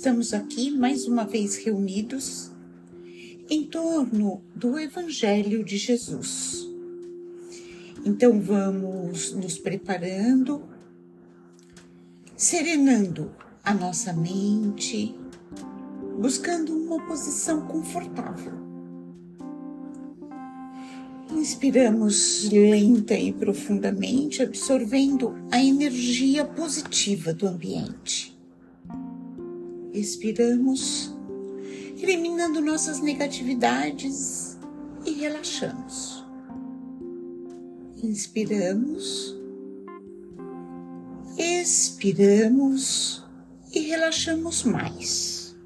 estamos aqui mais uma vez reunidos em torno do Evangelho de Jesus. Então vamos nos preparando, serenando a nossa mente, buscando uma posição confortável. Inspiramos lenta e profundamente, absorvendo a energia positiva do ambiente. Expiramos, eliminando nossas negatividades e relaxamos. Inspiramos, expiramos e relaxamos mais.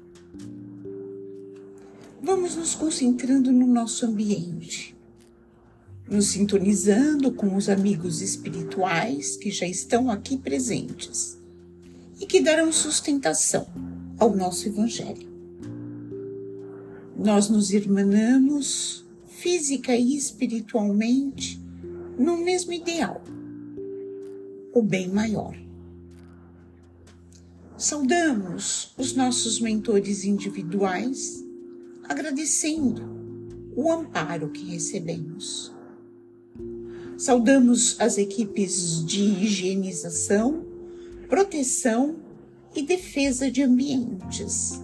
Vamos nos concentrando no nosso ambiente, nos sintonizando com os amigos espirituais que já estão aqui presentes e que darão sustentação ao nosso Evangelho. Nós nos irmanamos física e espiritualmente no mesmo ideal, o bem maior. Saudamos os nossos mentores individuais, agradecendo o amparo que recebemos. Saudamos as equipes de higienização, proteção e defesa de ambientes.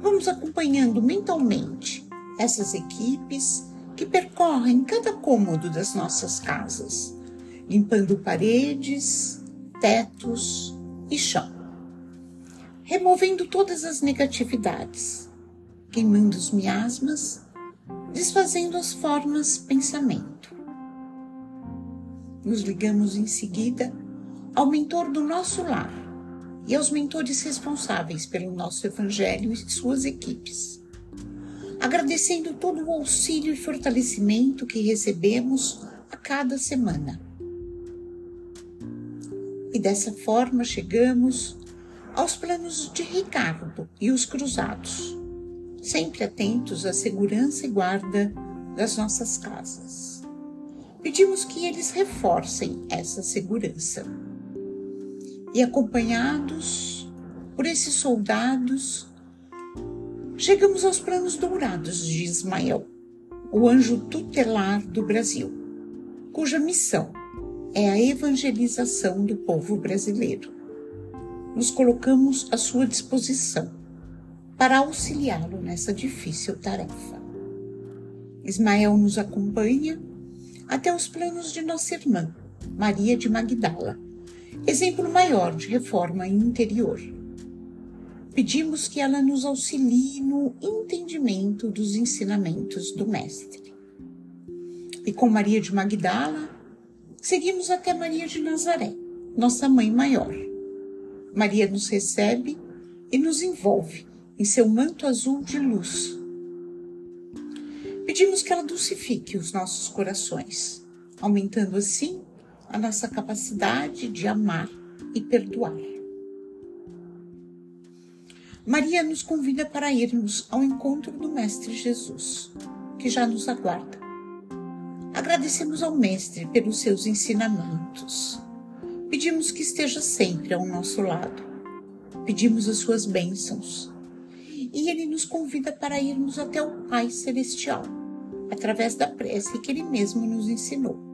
Vamos acompanhando mentalmente essas equipes que percorrem cada cômodo das nossas casas, limpando paredes, tetos e chão, removendo todas as negatividades, queimando os miasmas, desfazendo as formas pensamento. Nos ligamos em seguida ao mentor do nosso lar, e aos mentores responsáveis pelo nosso Evangelho e suas equipes. Agradecendo todo o auxílio e fortalecimento que recebemos a cada semana. E dessa forma chegamos aos planos de Ricardo e os cruzados, sempre atentos à segurança e guarda das nossas casas. Pedimos que eles reforcem essa segurança e acompanhados por esses soldados, chegamos aos planos dourados de Ismael, o anjo tutelar do Brasil, cuja missão é a evangelização do povo brasileiro. Nos colocamos à sua disposição para auxiliá-lo nessa difícil tarefa. Ismael nos acompanha até os planos de nossa irmã, Maria de Magdala, exemplo maior de reforma interior. Pedimos que ela nos auxilie no entendimento dos ensinamentos do Mestre. E com Maria de Magdala, seguimos até Maria de Nazaré, nossa mãe maior. Maria nos recebe e nos envolve em seu manto azul de luz. Pedimos que ela dulcifique os nossos corações, aumentando assim a nossa capacidade de amar e perdoar. Maria nos convida para irmos ao encontro do Mestre Jesus, que já nos aguarda. Agradecemos ao Mestre pelos seus ensinamentos. Pedimos que esteja sempre ao nosso lado. Pedimos as suas bênçãos. E ele nos convida para irmos até o Pai Celestial, através da prece que ele mesmo nos ensinou.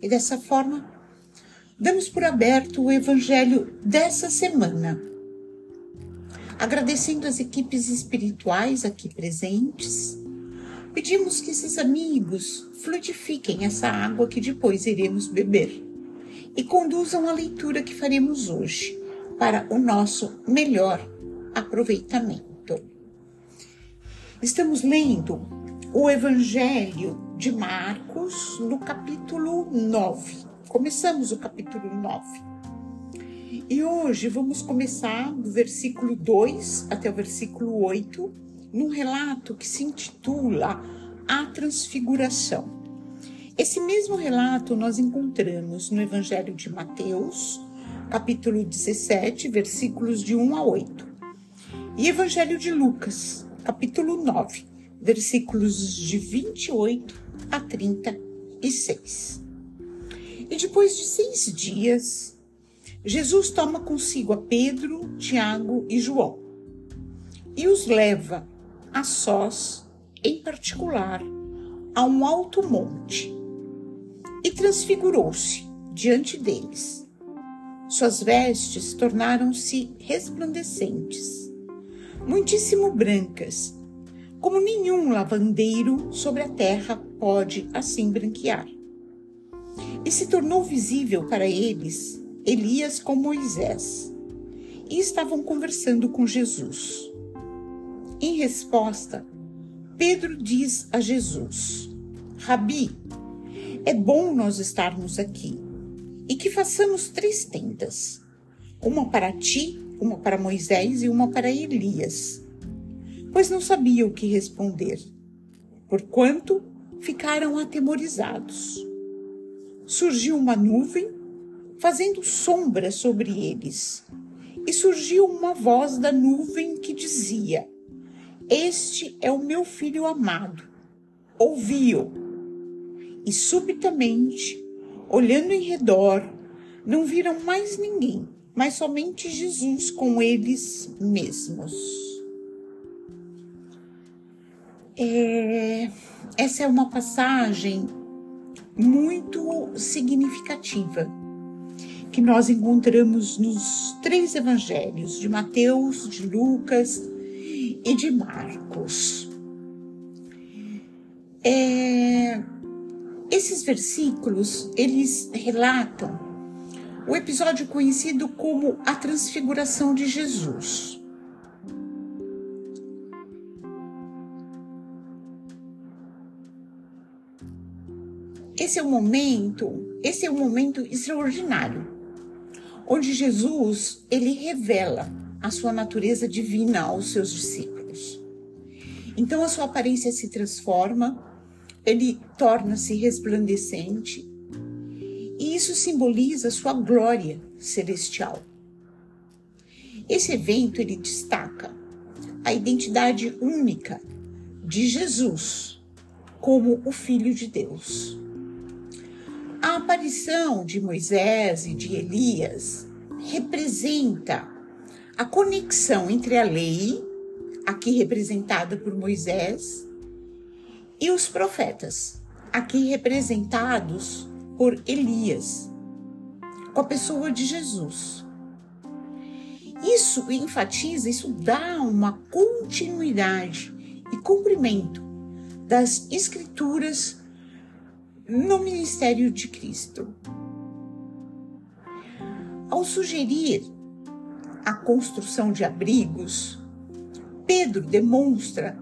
E dessa forma, damos por aberto o Evangelho dessa semana. Agradecendo as equipes espirituais aqui presentes, pedimos que esses amigos fluidifiquem essa água que depois iremos beber e conduzam a leitura que faremos hoje para o nosso melhor aproveitamento. Estamos lendo o Evangelho de Marcos, no capítulo 9. Começamos o capítulo 9. E hoje vamos começar do versículo 2 até o versículo 8, num relato que se intitula A Transfiguração. Esse mesmo relato nós encontramos no Evangelho de Mateus, capítulo 17, versículos de 1 a 8, e Evangelho de Lucas, capítulo 9, versículos de 28 a 36. E depois de seis dias, Jesus toma consigo a Pedro, Tiago e João e os leva a sós, em particular, a um alto monte e transfigurou-se diante deles. Suas vestes tornaram-se resplandecentes, muitíssimo brancas, como nenhum lavandeiro sobre a terra pode assim branquear. E se tornou visível para eles Elias com Moisés, e estavam conversando com Jesus. Em resposta, Pedro diz a Jesus: Rabi, é bom nós estarmos aqui e que façamos três tendas: uma para ti, uma para Moisés e uma para Elias. Pois não sabia o que responder, porquanto ficaram atemorizados. Surgiu uma nuvem, fazendo sombra sobre eles, e surgiu uma voz da nuvem que dizia: Este é o meu filho amado, ouvi-o. E subitamente, olhando em redor, não viram mais ninguém, mas somente Jesus com eles mesmos. É, essa é uma passagem muito significativa que nós encontramos nos três evangelhos de Mateus, de Lucas e de Marcos. É, esses versículos eles relatam o episódio conhecido como a transfiguração de Jesus. Esse é um momento, esse é um momento extraordinário, onde Jesus ele revela a sua natureza divina aos seus discípulos. Então a sua aparência se transforma, ele torna-se resplandecente, e isso simboliza sua glória celestial. Esse evento ele destaca a identidade única de Jesus como o Filho de Deus. A aparição de Moisés e de Elias representa a conexão entre a lei, aqui representada por Moisés, e os profetas, aqui representados por Elias, com a pessoa de Jesus. Isso enfatiza, isso dá uma continuidade e cumprimento das escrituras no ministério de Cristo. Ao sugerir a construção de abrigos, Pedro demonstra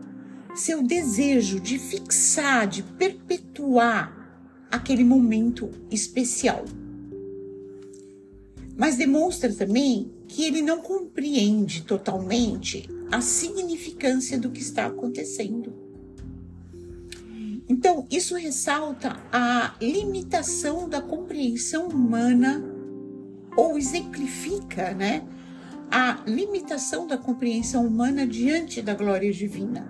seu desejo de fixar, de perpetuar aquele momento especial. Mas demonstra também que ele não compreende totalmente a significância do que está acontecendo. Então, isso ressalta a limitação da compreensão humana ou exemplifica, né, a limitação da compreensão humana diante da glória divina.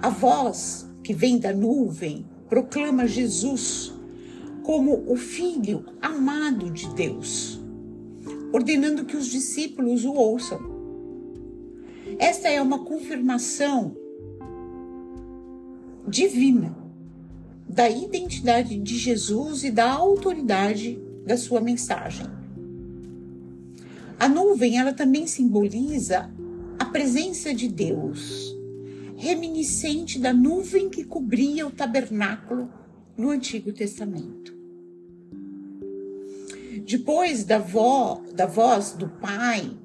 A voz que vem da nuvem proclama Jesus como o filho amado de Deus, ordenando que os discípulos o ouçam. Esta é uma confirmação divina da identidade de Jesus e da autoridade da sua mensagem. A nuvem, ela também simboliza a presença de Deus, reminiscente da nuvem que cobria o tabernáculo no Antigo Testamento. Depois da, da voz do Pai,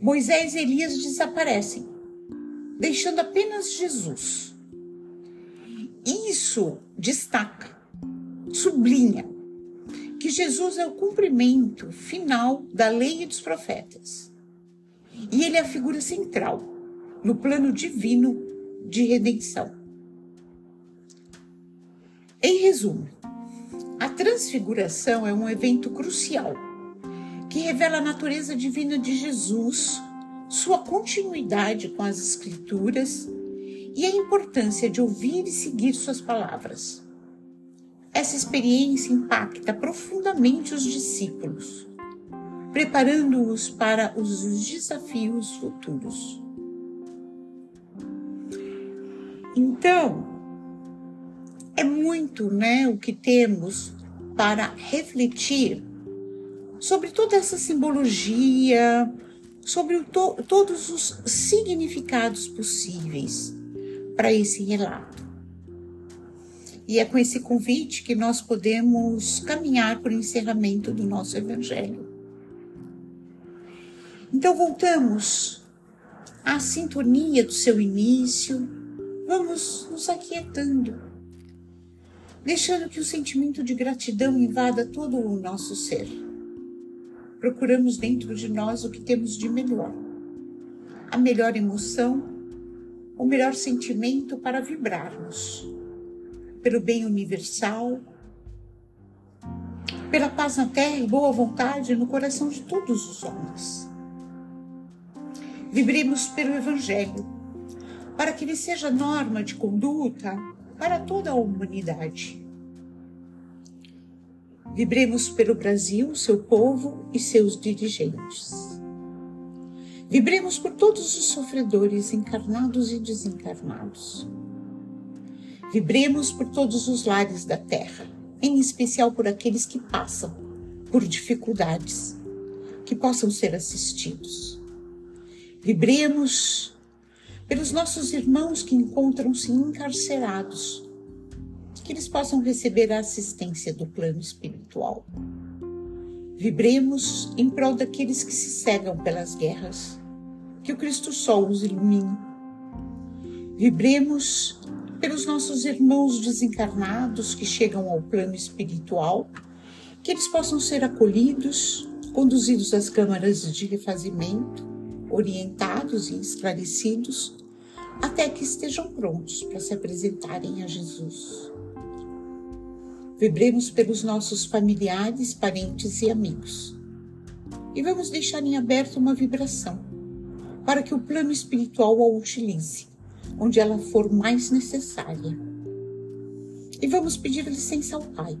Moisés e Elias desaparecem, deixando apenas Jesus isso destaca, sublinha que Jesus é o cumprimento final da lei e dos profetas. E ele é a figura central no plano divino de redenção. Em resumo, a transfiguração é um evento crucial que revela a natureza divina de Jesus, sua continuidade com as Escrituras e a importância de ouvir e seguir suas palavras. Essa experiência impacta profundamente os discípulos, preparando-os para os desafios futuros. Então, é muito né, o que temos para refletir sobre toda essa simbologia, sobre to todos os significados possíveis para esse relato. E é com esse convite que nós podemos caminhar para o encerramento do nosso Evangelho. Então, voltamos à sintonia do seu início, vamos nos aquietando, deixando que o sentimento de gratidão invada todo o nosso ser. Procuramos dentro de nós o que temos de melhor, a melhor emoção, o melhor sentimento para vibrarmos pelo bem universal, pela paz na terra e boa vontade no coração de todos os homens. Vibremos pelo Evangelho, para que ele seja norma de conduta para toda a humanidade. Vibremos pelo Brasil, seu povo e seus dirigentes. Vibremos por todos os sofredores encarnados e desencarnados Vibremos por todos os lares da terra, em especial por aqueles que passam por dificuldades, que possam ser assistidos. Vibremos pelos nossos irmãos que encontram-se encarcerados, que eles possam receber a assistência do plano espiritual. Vibremos em prol daqueles que se cegam pelas guerras, que o Cristo Sol os ilumine. Vibremos pelos nossos irmãos desencarnados que chegam ao plano espiritual, que eles possam ser acolhidos, conduzidos às câmaras de refazimento, orientados e esclarecidos, até que estejam prontos para se apresentarem a Jesus. Vibremos pelos nossos familiares, parentes e amigos. E vamos deixar em aberto uma vibração para que o plano espiritual a utilize onde ela for mais necessária. E vamos pedir licença ao Pai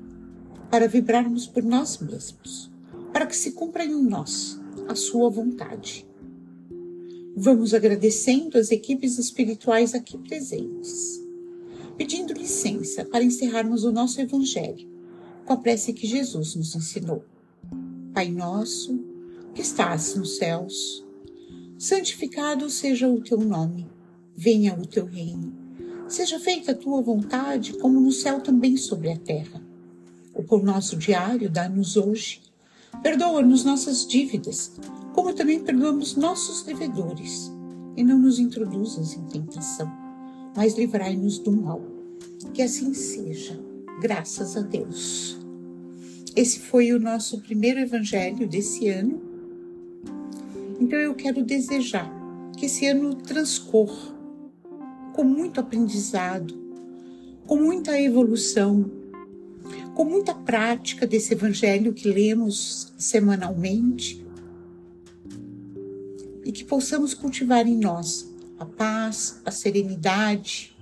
para vibrarmos por nós mesmos, para que se cumpra em nós a Sua vontade. Vamos agradecendo as equipes espirituais aqui presentes, pedindo licença para encerrarmos o nosso Evangelho com a prece que Jesus nos ensinou. Pai nosso, que estás nos céus, santificado seja o teu nome venha o teu reino. Seja feita a tua vontade, como no céu também sobre a terra. O pão nosso diário dá-nos hoje. Perdoa-nos nossas dívidas, como também perdoamos nossos devedores. E não nos introduzas em tentação, mas livrai-nos do mal. Que assim seja, graças a Deus. Esse foi o nosso primeiro evangelho desse ano. Então eu quero desejar que esse ano transcorra com muito aprendizado, com muita evolução, com muita prática desse evangelho que lemos semanalmente e que possamos cultivar em nós a paz, a serenidade,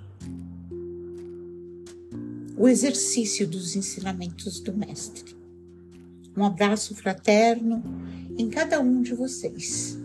o exercício dos ensinamentos do Mestre. Um abraço fraterno em cada um de vocês.